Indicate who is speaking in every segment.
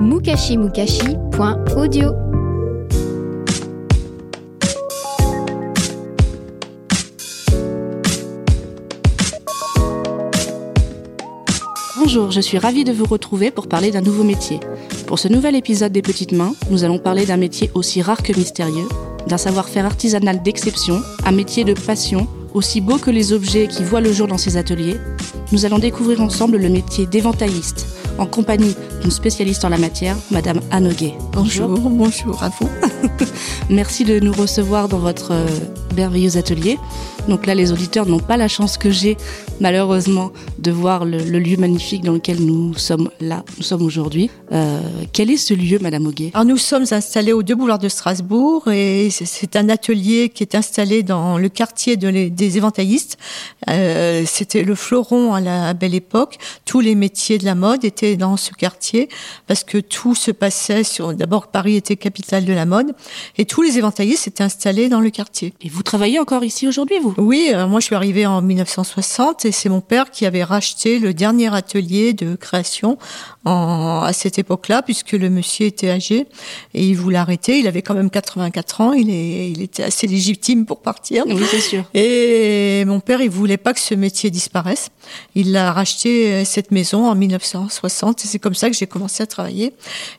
Speaker 1: mukashimukashi.audio
Speaker 2: Bonjour, je suis ravie de vous retrouver pour parler d'un nouveau métier. Pour ce nouvel épisode des Petites Mains, nous allons parler d'un métier aussi rare que mystérieux, d'un savoir-faire artisanal d'exception, un métier de passion, aussi beau que les objets qui voient le jour dans ces ateliers. Nous allons découvrir ensemble le métier d'éventailliste, en compagnie d'une spécialiste en la matière, Madame Anoguet.
Speaker 3: Bonjour, bonjour à vous.
Speaker 2: Merci de nous recevoir dans votre euh, merveilleux atelier. Donc là, les auditeurs n'ont pas la chance que j'ai, malheureusement, de voir le, le lieu magnifique dans lequel nous sommes là, nous sommes aujourd'hui. Euh, quel est ce lieu, Madame Auguet
Speaker 3: Alors nous sommes installés au Deux Boulevards de Strasbourg et c'est- un atelier qui est installé dans le quartier de les- des éventaillistes. Euh, C'était le fleuron à la belle époque. Tous les métiers de la mode étaient dans ce quartier parce que tout se passait sur. D'abord, Paris était capitale de la mode et tous les éventaillistes étaient installés dans le quartier.
Speaker 2: Et vous travaillez encore ici aujourd'hui, vous?
Speaker 3: Oui, euh, moi je suis arrivée en 1960 et c'est mon père qui avait racheté le dernier atelier de création en, à cette époque-là, puisque le monsieur était âgé et il voulait arrêter. Il avait quand même 84 ans, il, est, il était assez légitime pour partir.
Speaker 2: Oui, c'est sûr.
Speaker 3: Et mon père, il voulait pas que ce métier disparaisse. Il a racheté euh, cette maison en 1960 et c'est comme ça que j'ai commencé à travailler.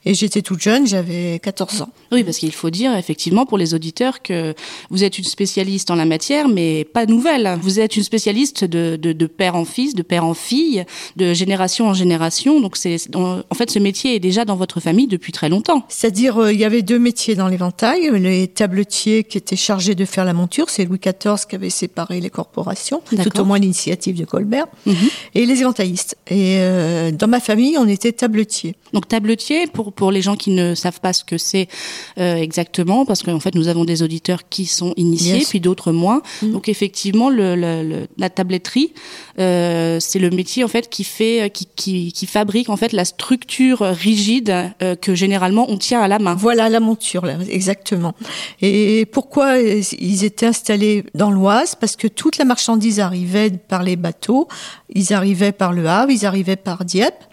Speaker 3: Et j'étais toute jeune, j'avais 14 ans.
Speaker 2: Oui, parce qu'il faut dire effectivement pour les auditeurs que vous êtes une spécialiste en la matière, mais pas nouvelle. Vous êtes une spécialiste de, de, de père en fils, de père en fille, de génération en génération. Donc c'est en fait ce métier est déjà dans votre famille depuis très longtemps.
Speaker 3: C'est-à-dire, euh, il y avait deux métiers dans l'éventail. Les tabletiers qui étaient chargés de faire la monture, c'est Louis XIV qui avait séparé les corporations, tout au moins l'initiative de Colbert,
Speaker 2: Mhm.
Speaker 3: et les éventaillistes. Et euh, dans ma famille, on était tabletiers.
Speaker 2: Donc tabletier, pour, pour les gens qui ne savent pas ce que c'est euh, exactement, parce qu'en fait nous avons des auditeurs qui sont initiés, puis d'autres moins. Donc effectivement, le, le- le- la tabletterie, c'est le métier en fait qui fait, qui, qui, qui fabrique en fait la structure rigide euh, que généralement on tient à la main.
Speaker 3: Voilà la monture, exactement. Et pourquoi ils étaient installés dans l'Oise? Parce que toute la marchandise arrivait par les bateaux, ils arrivaient par le Havre, ils arrivaient par Dieppe,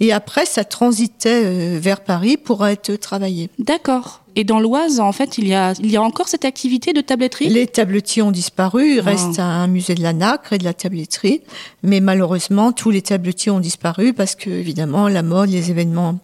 Speaker 3: et après ça transitait euh, vers Paris pour être travaillé.
Speaker 2: D'accord. Et dans l'Oise, en fait, il y a, il y a encore cette activité de tabletterie?
Speaker 3: Les tabletiers ont disparu, il
Speaker 2: Ah.
Speaker 3: reste un musée de la nacre et de la tabletterie, mais malheureusement tous les tabletiers ont disparu parce que évidemment la mode, les événements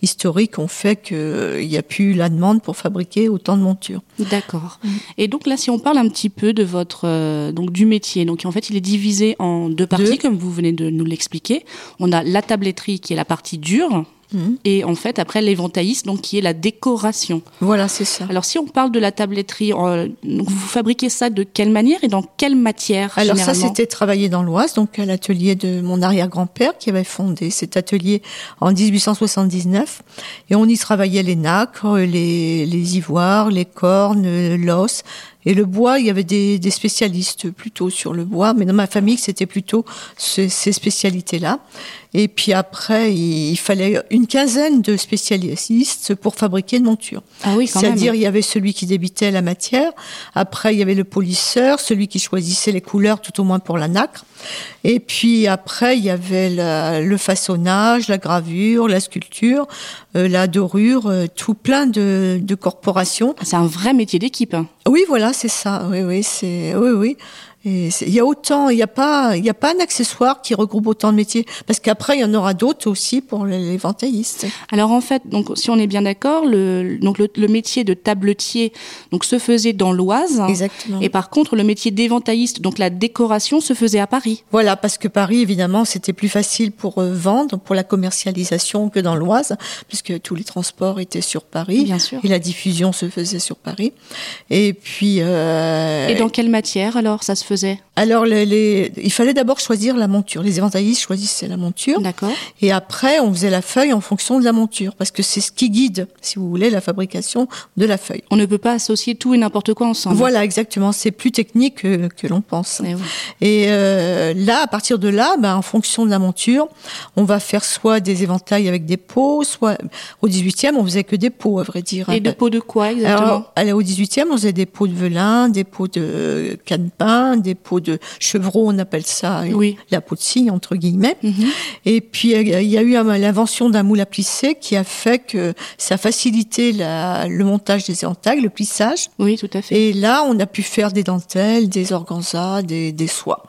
Speaker 3: historiques ont fait qu'il n'y a plus la demande pour fabriquer autant de montures.
Speaker 2: D'accord. Et donc là, si on parle un petit peu de votre euh, donc du métier, donc en fait, il est divisé en deux parties,
Speaker 3: Deux.
Speaker 2: comme vous venez de nous l'expliquer. On a la tabletterie qui est la partie dure,
Speaker 3: Mhm.
Speaker 2: et en fait après l'éventailliste, donc qui est la décoration.
Speaker 3: Voilà, c'est ça.
Speaker 2: Alors si on parle de la tabletterie, euh, vous fabriquez ça de quelle manière et dans quelle matière
Speaker 3: Alors ça, c'était travaillé dans l'Oise, donc à l'atelier de mon arrière-grand-père qui avait fondé cet atelier en 1879. Et on y travaillait les nacres, les, les ivoires, les cornes, l'os. Et le bois, il y avait des, des spécialistes plutôt sur le bois, mais dans ma famille, c'était plutôt ce- ces spécialités-là. Et puis après, il, fallait une quinzaine de spécialistes pour fabriquer une monture.
Speaker 2: Ah oui.
Speaker 3: C'est-à-dire, il y avait celui qui débitait la matière, après, il y avait le polisseur, celui qui choisissait les couleurs, tout au moins pour la nacre. Et puis après, il y avait la- le façonnage, la gravure, la sculpture, euh, la dorure, euh, tout plein de, de corporations.
Speaker 2: C'est un vrai métier d'équipe. hein.
Speaker 3: Oui, voilà, c'est ça. Oui, oui, c'est, oui, oui. Et il y a autant, il n'y a pas, il a pas un accessoire qui regroupe autant de métiers, parce qu'après il y en aura d'autres aussi pour les les ventaillistes.
Speaker 2: Alors en fait, donc si on est bien d'accord, le donc le, le métier de tabletier donc se faisait dans l'Oise.
Speaker 3: Exactement.
Speaker 2: Et par contre, le métier d'éventailliste, donc la décoration, se faisait à Paris.
Speaker 3: Voilà, parce que Paris, évidemment, c'était plus facile pour euh, vendre, pour la commercialisation que dans l'Oise, puisque tous les transports étaient sur Paris.
Speaker 2: Bien sûr.
Speaker 3: Et la diffusion se faisait sur Paris. Et puis. Euh,
Speaker 2: Et dans quelle matière alors ça se faisait faisait
Speaker 3: Alors, les, les- il fallait d'abord choisir la monture. Les éventaillistes choisissaient la monture.
Speaker 2: D'accord.
Speaker 3: Et après, on faisait la feuille en fonction de la monture, parce que c'est ce qui guide, si vous voulez, la fabrication de la feuille.
Speaker 2: On ne peut pas associer tout et n'importe quoi ensemble.
Speaker 3: Voilà, exactement. C'est plus technique que, que l'on pense.
Speaker 2: Oui.
Speaker 3: Et euh, là, à partir de là, ben, en fonction de la monture, on va faire soit des éventails avec des pots, soit au 18e, on faisait que des pots, à vrai dire.
Speaker 2: Et
Speaker 3: hein.
Speaker 2: de peau de quoi exactement?
Speaker 3: Alors, allez, au 18e, on faisait des pots de velin, des pots de canepin, des pots de chevreau, on appelle ça,
Speaker 2: Oui.
Speaker 3: la peau de cygne, entre guillemets.
Speaker 2: Mhm.
Speaker 3: Et puis, euh, il y a eu euh, l'invention d'un moule à plisser qui a fait que ça a facilité la- le montage des éventails, le plissage.
Speaker 2: Oui, tout à fait.
Speaker 3: Et là, on a pu faire des dentelles, des organzas, des, des soies.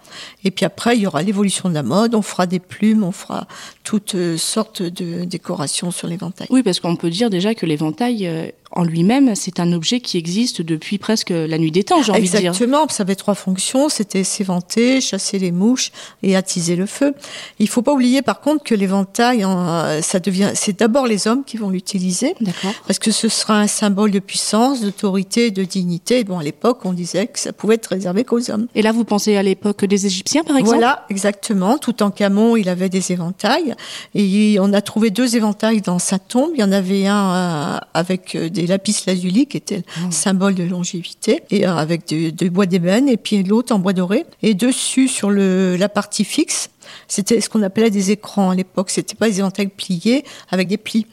Speaker 3: Et puis après, il y aura l'évolution de la mode. On fera des plumes, on fera toutes euh, sortes de décorations sur l'éventail.
Speaker 2: Oui, parce qu'on peut dire déjà que l'éventail euh, en lui-même, c'est un objet qui existe depuis presque la nuit des temps, j'ai envie de dire.
Speaker 3: Exactement, ça avait trois fonctions, c'était s'éventer, chasser les mouches et attiser le feu. Il faut pas oublier par contre que l'éventail, hein, ça devient, c'est d'abord les hommes qui vont l'utiliser.
Speaker 2: D'accord.
Speaker 3: Parce que ce sera un symbole de puissance, d'autorité, de dignité. Bon, à l'époque, on disait que ça pouvait être réservé qu'aux hommes.
Speaker 2: Et là, vous pensez à l'époque des Égyptiens, par exemple?
Speaker 3: Voilà, exactement. Tout en Camon, il avait des éventails. Et on a trouvé deux éventails dans sa tombe. Il y en avait un euh, avec euh, des lapis lazuli, qui était le symbole de longévité, et euh, avec du du bois d'ébène, et puis l'autre en bois doré. Et dessus, sur le, la partie fixe, c'était ce qu'on appelait des écrans à l'époque. C'était pas des éventails pliés avec des plis.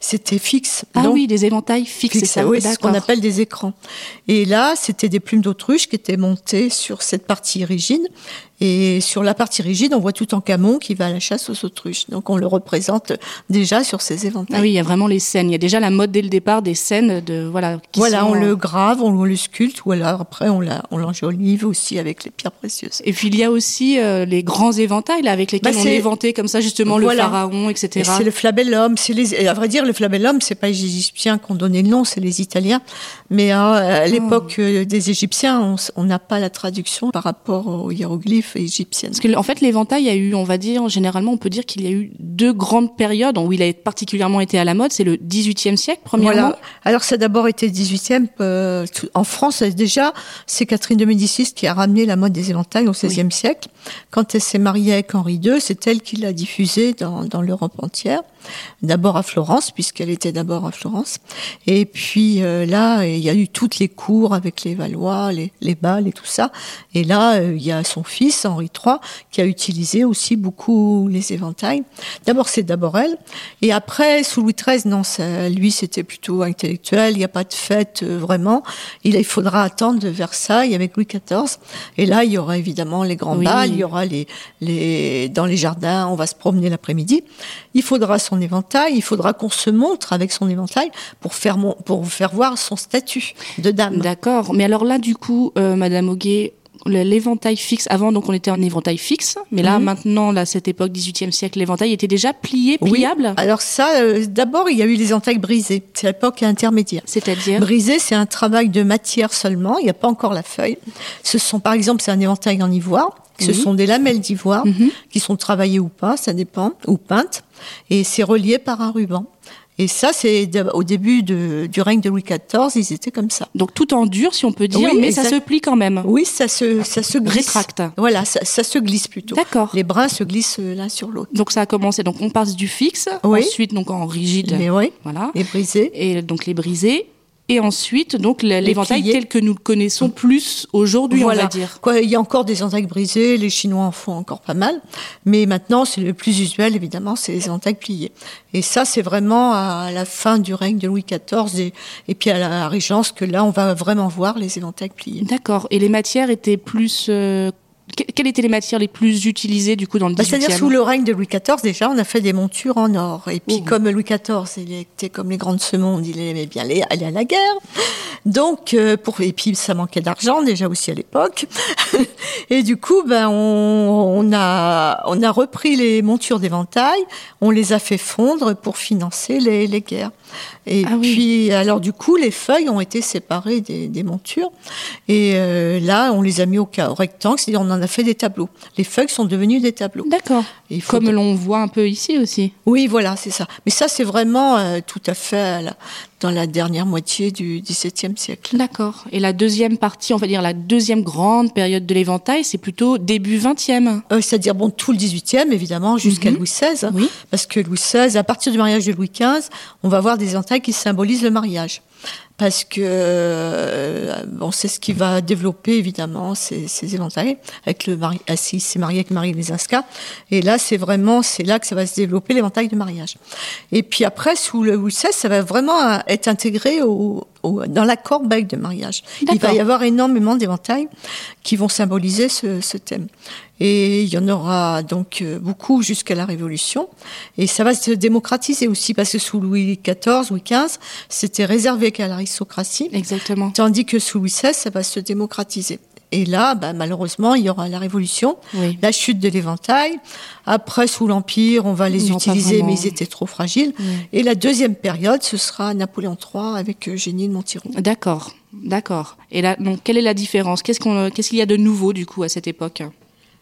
Speaker 3: C'était fixe.
Speaker 2: Ah
Speaker 3: Donc,
Speaker 2: oui, des éventails fixes, c'est ça
Speaker 3: oui, c'est ce qu'on appelle des écrans. Et là, c'était des plumes d'autruche qui étaient montées sur cette partie rigide. Et sur la partie rigide, on voit tout en camon qui va à la chasse aux autruches. Donc on le représente déjà sur ces éventails.
Speaker 2: Ah oui, il y a vraiment les scènes. Il y a déjà la mode dès le départ des scènes de voilà. Qui
Speaker 3: voilà,
Speaker 2: sont,
Speaker 3: on le grave, on le sculpte, ou alors après on l'enjolive aussi avec les pierres précieuses.
Speaker 2: Et puis il y a aussi euh, les grands éventails là, avec lesquels
Speaker 3: Bah,
Speaker 2: on éventait comme ça justement
Speaker 3: Voilà.
Speaker 2: le pharaon,
Speaker 3: Et
Speaker 2: etc.
Speaker 3: C'est le flabellum. C'est les, et à vrai dire, le flabellum, c'est pas les Égyptiens qui ont donné le nom, c'est les Italiens. Mais euh, à l'époque euh, des Égyptiens, on n'a pas la traduction par rapport aux hiéroglyphes égyptiens.
Speaker 2: Parce que en fait l'éventail, il y a eu, on va dire, généralement on peut dire qu'il y a eu deux grandes périodes où il a particulièrement été à la mode. C'est le 18e siècle premièrement.
Speaker 3: Voilà. Alors ça a d'abord été le 18e. euh, en France, déjà, c'est Catherine de Médicis qui a ramené la mode des éventails au XVIe siècle. Quand elle s'est mariée Henri II, c'est elle qui l'a diffusé dans l'Europe entière. D'abord à Florence, puisqu'elle était d'abord à Florence. Et puis euh, là, il y a eu toutes les cours avec les Valois, les, les bals et tout ça. Et là, euh, il y a son fils, Henri III, qui a utilisé aussi beaucoup les éventails. D'abord, c'est d'abord elle. Et après, sous Louis XIII, non, ça, lui, c'était plutôt intellectuel. Il n'y a pas de fête euh, vraiment. Il, il faudra attendre de Versailles avec Louis XIV. Et là, il y aura évidemment les grands
Speaker 2: Oui.
Speaker 3: bals. Il y aura les, les, dans les jardins, on va se promener l'après-midi. Il faudra son éventail. Il faudra qu'on se montre avec son éventail pour faire, mon, pour faire voir son statut de dame.
Speaker 2: D'accord. Mais alors là, du coup, euh, Madame Auguet, l'éventail fixe. Avant, donc, on était en éventail fixe, mais là,
Speaker 3: Mhm.
Speaker 2: maintenant, là, cette époque 18e siècle, l'éventail était déjà plié,
Speaker 3: Oui.
Speaker 2: pliable.
Speaker 3: Alors ça, euh, d'abord, il y a eu les éventails brisés. C'est l'époque intermédiaire.
Speaker 2: C'est-à-dire.
Speaker 3: Brisé, c'est un travail de matière seulement. Il n'y a pas encore la feuille. Ce sont, par exemple, c'est un éventail en ivoire. Ce
Speaker 2: Oui.
Speaker 3: sont des lamelles d'ivoire
Speaker 2: Mhm.
Speaker 3: qui sont travaillées ou pas, ça dépend, ou peintes. Et c'est relié par un ruban. Et ça, c'est au début de- du règne de Louis XIV, ils étaient comme ça.
Speaker 2: Donc tout en dur, si on peut dire,
Speaker 3: Oui,
Speaker 2: mais ça se plie quand même.
Speaker 3: Oui, ça se, ça se glisse.
Speaker 2: Rétracte.
Speaker 3: Voilà, ça, ça se glisse plutôt.
Speaker 2: D'accord.
Speaker 3: Les brins se glissent l'un sur l'autre.
Speaker 2: Donc ça a commencé. Donc on passe du fixe,
Speaker 3: Oui.
Speaker 2: ensuite donc en rigide,
Speaker 3: Mais oui,
Speaker 2: voilà,
Speaker 3: et brisés.
Speaker 2: et donc les brisés, et ensuite donc l'éventail tel que nous le connaissons plus aujourd'hui, on
Speaker 3: Voilà.
Speaker 2: va dire.
Speaker 3: Quoi, il y a encore des éventails brisés, les Chinois en font encore pas mal, mais maintenant c'est le plus usuel évidemment, c'est les éventails pliés. Et ça c'est vraiment à la fin du règne de Louis XIV et, et puis à la Régence que là on va vraiment voir les éventails pliés.
Speaker 2: D'accord. Et les matières étaient plus. euh, Quelles étaient les matières les plus utilisées du coup dans le
Speaker 3: Bah,
Speaker 2: 18e
Speaker 3: C'est-à-dire sous le règne de Louis XIV déjà on a fait des montures en or et puis comme Louis XIV il était comme les grands de ce monde, il aimait bien aller, aller à la guerre. Donc euh, pour et puis ça manquait d'argent déjà aussi à l'époque. et du coup ben on, on a on a repris les montures d'éventail, on les a fait fondre pour financer les, les guerres. Et
Speaker 2: Ah oui.
Speaker 3: puis alors du coup les feuilles ont été séparées des, des montures et euh, là on les a mis au, au rectangle, c'est-à-dire on en a fait des tableaux. Les feuilles sont devenues des tableaux.
Speaker 2: D'accord. Comme l'on voit un peu ici aussi.
Speaker 3: Oui, voilà, c'est ça. Mais ça, c'est vraiment euh, tout à fait à la- dans la dernière moitié du XVIIe siècle.
Speaker 2: D'accord. Et la deuxième partie, on va dire la deuxième grande période de l'éventail, c'est plutôt début 20e.
Speaker 3: Euh, C'est-à-dire, bon, tout le XVIIIe, évidemment, jusqu'à
Speaker 2: Mhm.
Speaker 3: Louis XVI.
Speaker 2: Oui.
Speaker 3: Parce que Louis XVI, à partir du mariage de Louis XV, on va avoir des éventails qui symbolisent le mariage. Parce que, euh, bon, c'est ce qui va développer, évidemment, ces, ces éventails, avec le mari, ah, si c'est marié avec Marie Lesinska. Et là, c'est vraiment, c'est là que ça va se développer l'éventail de mariage. Et puis après, sous le Louis ça va vraiment euh, être intégré au, au- dans la corbeille de mariage. Il va y avoir énormément d'éventails qui vont symboliser ce, ce thème. Et il y en aura donc euh, beaucoup jusqu'à la Révolution. Et ça va se démocratiser aussi parce que sous Louis XIV, Louis XV, c'était réservé qu'à l'aristocratie.
Speaker 2: Exactement.
Speaker 3: Tandis que sous Louis XVI, ça va se démocratiser. Et là, bah, malheureusement, il y aura la Révolution,
Speaker 2: Oui.
Speaker 3: la chute de l'éventail. Après, sous l'Empire, on va les
Speaker 2: Non,
Speaker 3: utiliser, mais ils étaient trop fragiles. Et la deuxième période, ce sera Napoléon III avec Eugénie de Montiron.
Speaker 2: D'accord. D'accord. Et là, donc, quelle est la différence? Qu'est-ce qu'on, qu'est-ce qu'il y a de nouveau du coup à cette époque?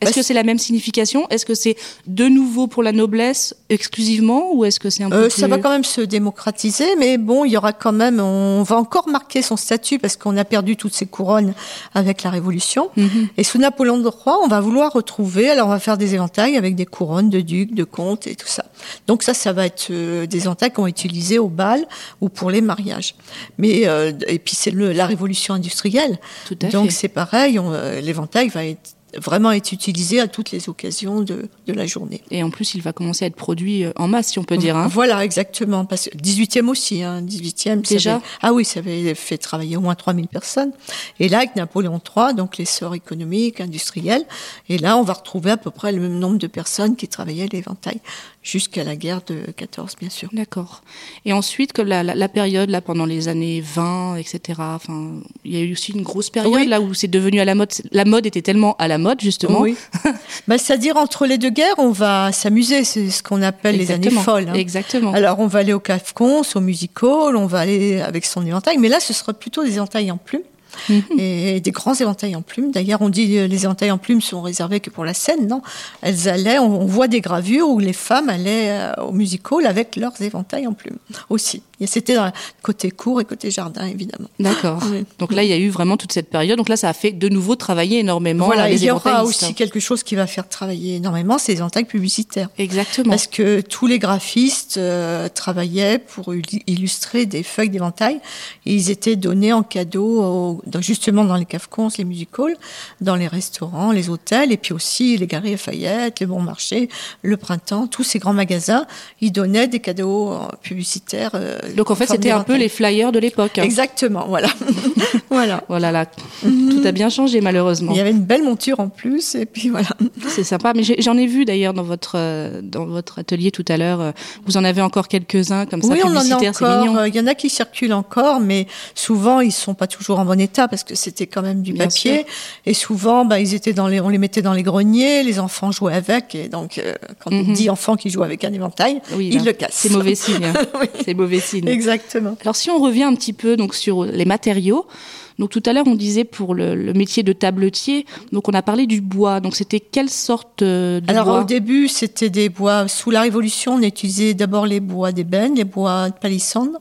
Speaker 2: Est-ce
Speaker 3: Bah,
Speaker 2: que c'est la même signification? Est-ce que c'est de nouveau pour la noblesse exclusivement ou est-ce que c'est un peu
Speaker 3: Euh,
Speaker 2: plus...
Speaker 3: ça va quand même se démocratiser, mais bon, il y aura quand même, on va encore marquer son statut parce qu'on a perdu toutes ses couronnes avec la Révolution.
Speaker 2: Mhm.
Speaker 3: Et sous Napoléon III, on va vouloir retrouver, alors on va faire des éventails avec des couronnes de ducs, de comtes et tout ça. Donc ça, ça va être euh, des éventails qu'on va utiliser au bal ou pour les mariages. Mais euh, et puis c'est la Révolution industrielle.
Speaker 2: Tout à
Speaker 3: Donc c'est pareil, euh, l'éventail va être vraiment être utilisé à toutes les occasions de, de la journée.
Speaker 2: Et en plus, il va commencer à être produit euh, en masse, si on peut dire. Hein.
Speaker 3: Voilà, exactement. Parce que 18e aussi, hein, 18e. ça
Speaker 2: Déjà
Speaker 3: avait- Ah oui, ça avait fait travailler au moins 3000 personnes. Et là, avec Napoléon III, donc l'essor économique, industriel, et là, on va retrouver à peu près le même nombre de personnes qui travaillaient l'éventail, jusqu'à la guerre de 14, bien sûr.
Speaker 2: D'accord. Et ensuite, que la, la, la période, là, pendant les années 20, etc., enfin, il y a eu aussi une grosse période,
Speaker 3: Oui.
Speaker 2: là, où c'est devenu à la mode. La mode était tellement à la mode, justement.
Speaker 3: Oui. bah, C'est-à-dire, entre les deux guerres, on va s'amuser. C'est ce qu'on appelle les années folles. hein.
Speaker 2: Exactement.
Speaker 3: Alors, on va aller au Cafcons, au music hall, on va aller avec son éventail, mais là, ce sera plutôt des éventails en plumes.
Speaker 2: Mhm.
Speaker 3: Et des grands éventails en plumes. D'ailleurs, on dit euh, les éventails en plumes sont réservés que pour la scène, non? Elles allaient, on, on voit des gravures où les femmes allaient euh, au music hall avec leurs éventails en plumes aussi. Et c'était côté cour et côté jardin, évidemment.
Speaker 2: D'accord.
Speaker 3: Oui.
Speaker 2: Donc là, il y a eu vraiment toute cette période. Donc là, ça a fait de nouveau travailler énormément
Speaker 3: voilà,
Speaker 2: les
Speaker 3: il y aura aussi quelque chose qui va faire travailler énormément, c'est les éventails publicitaires.
Speaker 2: Exactement.
Speaker 3: Parce que tous les graphistes euh, travaillaient pour il- illustrer des feuilles d'éventail et ils étaient donnés en cadeau au- dans- justement dans les cafcons, les music halls, dans les restaurants, les hôtels et puis aussi les galeries Lafayette, les bons marchés, le printemps, tous ces grands magasins, ils donnaient des cadeaux euh, publicitaires. euh,
Speaker 2: Donc en fait, c'était un peu les flyers de l'époque.
Speaker 3: Exactement, voilà. voilà.
Speaker 2: Voilà, là, tout a bien changé malheureusement.
Speaker 3: Il y avait une belle monture en plus et puis voilà.
Speaker 2: C'est sympa, mais j'en ai vu d'ailleurs dans votre euh, dans votre atelier tout à l'heure. Vous en avez encore quelques-uns comme ça
Speaker 3: Oui, on en a encore. Il y en a qui circulent encore, mais souvent ils sont pas toujours en bon état parce que c'était quand même du
Speaker 2: Bien
Speaker 3: papier.
Speaker 2: sûr.
Speaker 3: Et souvent, bah, ils étaient dans les, on les mettait dans les greniers, les enfants jouaient avec, et donc euh, quand on dit enfant qui joue avec un éventail,
Speaker 2: Mhm. Oui,
Speaker 3: ils
Speaker 2: là,
Speaker 3: le cassent.
Speaker 2: C'est mauvais signe. hein.
Speaker 3: Oui.
Speaker 2: C'est mauvais signe.
Speaker 3: Exactement.
Speaker 2: Alors si on revient un petit peu donc sur les matériaux, donc tout à l'heure on disait pour le, le métier de tabletier, donc on a parlé du bois. Donc c'était quelle sorte euh, de
Speaker 3: Alors
Speaker 2: bois
Speaker 3: au début, c'était des bois. Sous la Révolution, on utilisait d'abord les bois d'ébène, les bois de palissandre.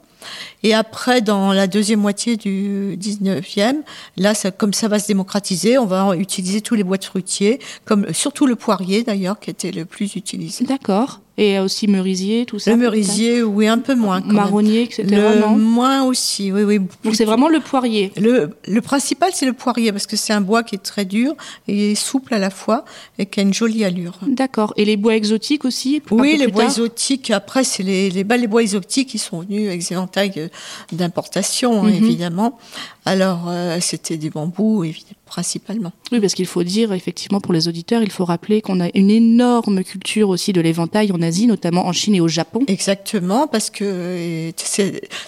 Speaker 3: Et après, dans la deuxième moitié du 19e, là, comme ça va se démocratiser, on va utiliser tous les bois de fruitiers, comme surtout le poirier d'ailleurs, qui était le plus utilisé.
Speaker 2: D'accord. Et aussi merisier, tout ça.
Speaker 3: Le merisier, oui, un peu moins.
Speaker 2: marronnier, etc.
Speaker 3: Le
Speaker 2: non
Speaker 3: moins aussi, oui, oui.
Speaker 2: Donc c'est vraiment le poirier.
Speaker 3: Le, le principal, c'est le poirier, parce que c'est un bois qui est très dur et souple à la fois, et qui a une jolie allure.
Speaker 2: D'accord. Et les bois exotiques aussi
Speaker 3: Oui, les bois
Speaker 2: tard
Speaker 3: exotiques. Après, c'est les, les, bah, les bois exotiques qui sont venus avec des d'importation,
Speaker 2: Mhm.
Speaker 3: évidemment. Alors, euh, c'était du bambou, évidemment, principalement.
Speaker 2: Oui, parce qu'il faut dire, effectivement, pour les auditeurs, il faut rappeler qu'on a une énorme culture aussi de l'éventail en Asie, notamment en Chine et au Japon.
Speaker 3: Exactement, parce que euh,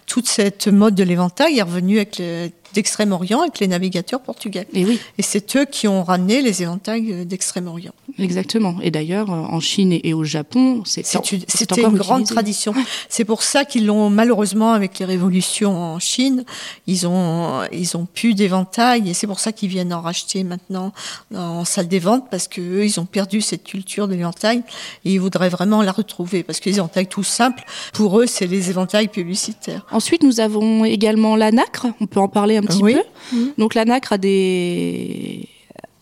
Speaker 3: toute cette mode de l'éventail est revenue avec le d'Extrême-Orient avec les navigateurs portugais.
Speaker 2: Et oui.
Speaker 3: Et c'est eux qui ont ramené les éventails euh, d'Extrême-Orient.
Speaker 2: Exactement. Et d'ailleurs, euh, en Chine et au Japon,
Speaker 3: c'était une grande tradition. C'est pour ça qu'ils l'ont malheureusement avec les révolutions en Chine, ils ont ils ont plus d'éventails et c'est pour ça qu'ils viennent en racheter maintenant en salle des ventes parce que eux, ils ont perdu cette culture de l'éventail et ils voudraient vraiment la retrouver parce que les éventails tout simples pour eux c'est les éventails publicitaires.
Speaker 2: Ensuite, nous avons également la nacre. On peut en parler un petit peu. Donc la nacre a des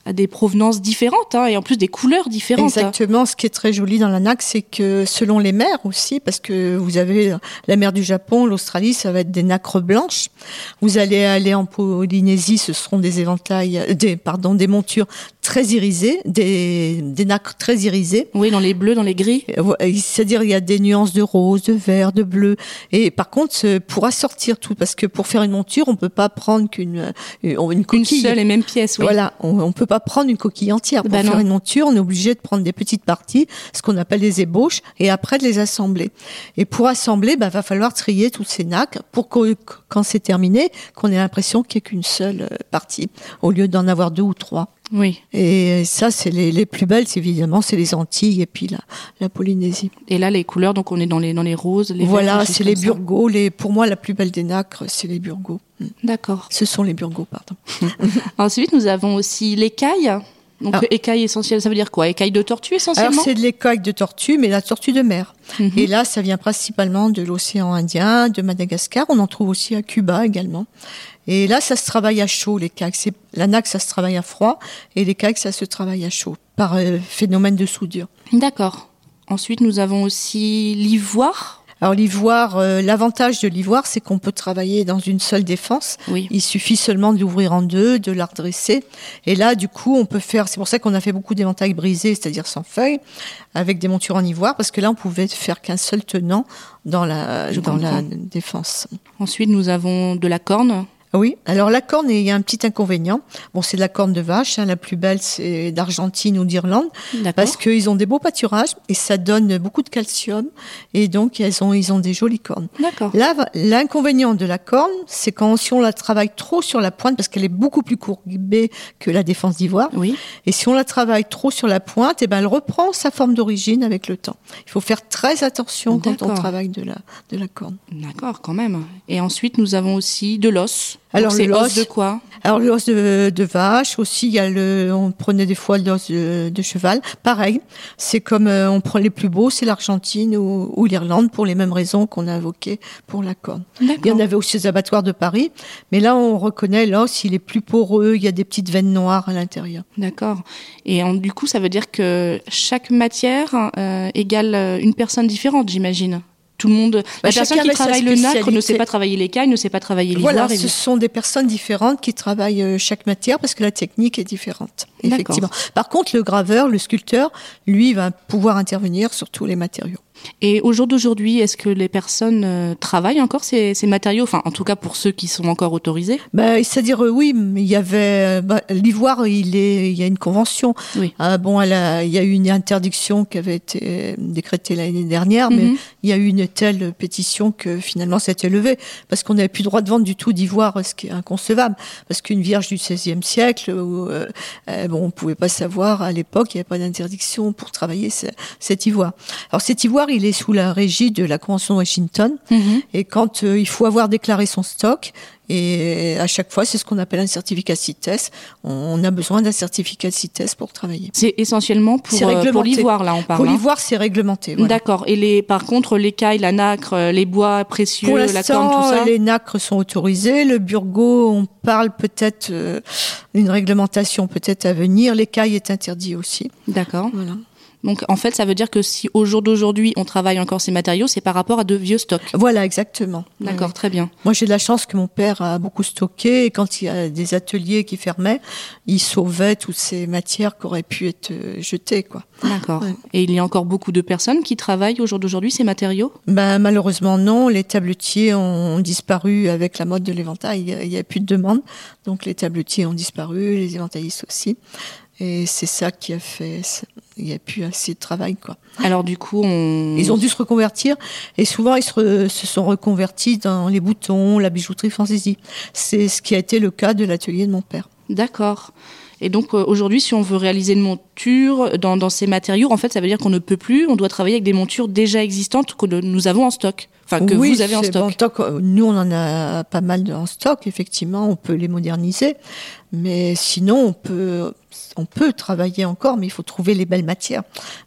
Speaker 2: à des provenances différentes hein, et en plus des couleurs différentes.
Speaker 3: Exactement. Ce qui est très joli dans la NAC, c'est que selon les mers aussi, parce que vous avez la mer du Japon, l'Australie, ça va être des nacres blanches. Vous allez aller en Polynésie, ce seront des éventails, des pardon, des montures très irisées, des, des nacres très irisées.
Speaker 2: Oui, dans les bleus, dans les gris.
Speaker 3: C'est-à-dire il y a des nuances de rose, de vert, de bleu. Et par contre, pour assortir tout, parce que pour faire une monture, on peut pas prendre qu'une une coquille.
Speaker 2: Une seule et même pièce. Oui.
Speaker 3: Voilà, on, on peut pas prendre une coquille entière. Pour bah faire une monture, on est obligé de prendre des petites parties, ce qu'on appelle les ébauches, et après de les assembler. Et pour assembler, bah, va falloir trier toutes ces nacs pour que, quand c'est terminé, qu'on ait l'impression qu'il n'y ait qu'une seule euh, partie, au lieu d'en avoir deux ou trois.
Speaker 2: Oui.
Speaker 3: Et ça, c'est les, les, plus belles, évidemment, c'est les Antilles et puis la, la, Polynésie.
Speaker 2: Et là, les couleurs, donc on est dans les, dans les roses, les
Speaker 3: Voilà, c'est les burgos. Les, pour moi, la plus belle des nacres, c'est les burgos.
Speaker 2: D'accord.
Speaker 3: Ce sont les burgos, pardon.
Speaker 2: Ensuite, nous avons aussi l'écaille. Donc, ah. écaille essentielle, ça veut dire quoi? Écaille de tortue essentiellement?
Speaker 3: Alors, c'est de l'écaille de tortue, mais la tortue de mer. Mm -hmm. Et là, ça vient principalement de l'océan Indien, de Madagascar. On en trouve aussi à Cuba également. Et là, ça se travaille à chaud, les cailles. La naque, ça se travaille à froid, et les cailles, ça se travaille à chaud, par euh, phénomène de soudure.
Speaker 2: D'accord. Ensuite, nous avons aussi l'ivoire.
Speaker 3: Alors l'ivoire, euh, l'avantage de l'ivoire, c'est qu'on peut travailler dans une seule défense.
Speaker 2: Oui.
Speaker 3: Il suffit seulement de l'ouvrir en deux, de la redresser. Et là, du coup, on peut faire. C'est pour ça qu'on a fait beaucoup d'éventails brisés, c'est-à-dire sans feuilles, avec des montures en ivoire, parce que là, on pouvait faire qu'un seul tenant dans la
Speaker 2: Je
Speaker 3: dans
Speaker 2: comprends.
Speaker 3: la défense.
Speaker 2: Ensuite, nous avons de la corne.
Speaker 3: Oui, alors la corne, il y a un petit inconvénient. Bon, c'est de la corne de vache, hein, la plus belle, c'est d'Argentine ou d'Irlande, parce qu'ils ont des beaux pâturages et ça donne beaucoup de calcium et donc ils ont, ils ont des jolies cornes.
Speaker 2: D'accord.
Speaker 3: Là, l'inconvénient de la corne, c'est quand si on la travaille trop sur la pointe, parce qu'elle est beaucoup plus courbée que la défense d'ivoire,
Speaker 2: Oui.
Speaker 3: et si on la travaille trop sur la pointe, et ben elle reprend sa forme d'origine avec le temps. Il faut faire très attention quand on travaille de la, de la corne.
Speaker 2: D'accord, quand même. Et ensuite, nous avons aussi de l'os.
Speaker 3: Alors,
Speaker 2: c'est
Speaker 3: le
Speaker 2: l'os
Speaker 3: os-
Speaker 2: de quoi?
Speaker 3: Alors l'os de, de vache aussi, il y a le, on prenait des fois l'os de, de cheval. Pareil, c'est comme euh, on prend les plus beaux, c'est l'Argentine ou, ou l'Irlande pour les mêmes raisons qu'on a invoquées pour la corne. Il y en avait aussi aux abattoirs de Paris, mais là on reconnaît l'os, il est plus poreux, il y a des petites veines noires à l'intérieur.
Speaker 2: D'accord. Et en- du coup, ça veut dire que chaque matière euh, égale euh, une personne différente, j'imagine? Tout le monde. La personne qui travaille le nacre ne sait pas travailler l'écaille, ne sait pas travailler l'ivoire.
Speaker 3: Voilà,
Speaker 2: et
Speaker 3: ce sont des personnes différentes qui travaillent euh, chaque matière parce que la technique est différente. Effectivement. Par contre, le graveur, le sculpteur, lui, va pouvoir intervenir sur tous les matériaux.
Speaker 2: Et au jour d'aujourd'hui, est-ce que les personnes euh, travaillent encore ces, ces matériaux? Enfin, en tout cas pour ceux qui sont encore autorisés?
Speaker 3: Ben, c'est-à-dire euh, oui, il y avait euh, bah, l'ivoire, il est, il y a une convention.
Speaker 2: Oui.
Speaker 3: Ah, bon, elle a- il y a eu une interdiction qui avait été euh, décrétée l'année dernière, mais
Speaker 2: Mhm.
Speaker 3: il y a eu une telle pétition que finalement été levé parce qu'on n'avait plus le droit de vendre du tout d'ivoire, ce qui est inconcevable. Parce qu'une vierge du XVIe siècle, où, euh, euh, bon, on pouvait pas savoir à l'époque, il n'y avait pas d'interdiction pour travailler ce- cet ivoire. Alors cet ivoire, il est sous la régie de la Convention de Washington. Et quand euh, il faut avoir déclaré son stock, et à chaque fois, c'est ce qu'on appelle un certificat CITES. On a besoin d'un certificat CITES pour travailler.
Speaker 2: C'est essentiellement pour, euh, pour l'ivoire, là, on parle.
Speaker 3: Pour
Speaker 2: hein.
Speaker 3: l'ivoire, c'est réglementé. voilà.
Speaker 2: D'accord. Et les, par contre, l'écaille, la nacre, euh, les bois précieux,
Speaker 3: Pour
Speaker 2: la corne, tout ça.
Speaker 3: les nacres sont autorisés. Le burgo, on parle peut-être euh, d'une réglementation peut-être à venir. L'écaille est interdit aussi.
Speaker 2: D'accord.
Speaker 3: Voilà.
Speaker 2: Donc, en fait, ça veut dire que si au jour d'aujourd'hui, on travaille encore ces matériaux, c'est par rapport à de vieux stocks.
Speaker 3: Voilà, exactement.
Speaker 2: D'accord,
Speaker 3: Oui.
Speaker 2: très bien.
Speaker 3: Moi, j'ai de la chance que mon père a beaucoup stocké et quand il y a des ateliers qui fermaient, il sauvait toutes ces matières qui auraient pu être euh, jetées, quoi.
Speaker 2: D'accord.
Speaker 3: Ouais.
Speaker 2: Et il y a encore beaucoup de personnes qui travaillent au jour d'aujourd'hui ces matériaux?
Speaker 3: Ben, malheureusement, non. Les tabletiers ont disparu avec la mode de l'éventail. Il n'y a plus de demande. Donc, les tabletiers ont disparu, les éventaillistes aussi. Et c'est ça qui a fait, il n'y a plus assez de travail, quoi.
Speaker 2: Alors du coup, on...
Speaker 3: Ils ont dû se reconvertir et souvent ils se, se, sont reconvertis dans les boutons, la bijouterie fantaisie. C'est ce qui a été le cas de l'atelier de mon père.
Speaker 2: D'accord. Et donc euh, aujourd'hui, si on veut réaliser une monture dans, dans, ces matériaux, en fait, ça veut dire qu'on ne peut plus, on doit travailler avec des montures déjà existantes que nous avons en stock. Enfin, que
Speaker 3: oui,
Speaker 2: vous avez en stock.
Speaker 3: Bon, nous, on en a pas mal en stock, effectivement, on peut les moderniser. Mais sinon, on peut, on peut travailler encore, mais il faut trouver les belles matières.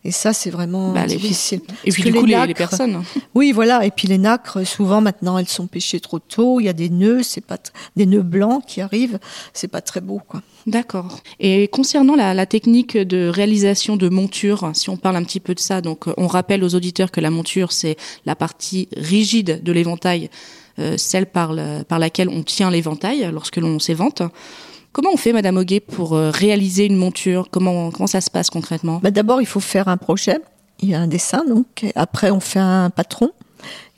Speaker 3: Et ça, c'est vraiment
Speaker 2: bah,
Speaker 3: difficile.
Speaker 2: Et puis, du coup, les, nacres, les, personnes.
Speaker 3: Oui, voilà. Et puis, les nacres, souvent, maintenant, elles sont pêchées trop tôt. Il y a des nœuds, c'est pas des nœuds blancs qui arrivent. C'est pas très beau, quoi.
Speaker 2: D'accord. Et concernant la, la, technique de réalisation de monture, si on parle un petit peu de ça, donc on rappelle aux auditeurs que la monture, c'est la partie rigide de l'éventail, euh, celle par, le, par laquelle on tient l'éventail lorsque l'on s'évente. Comment on fait, Madame Auguet, pour euh, réaliser une monture? Comment, comment ça se passe concrètement?
Speaker 3: Bah D'abord, il faut faire un projet. Il y a un dessin, donc. Après, on fait un patron.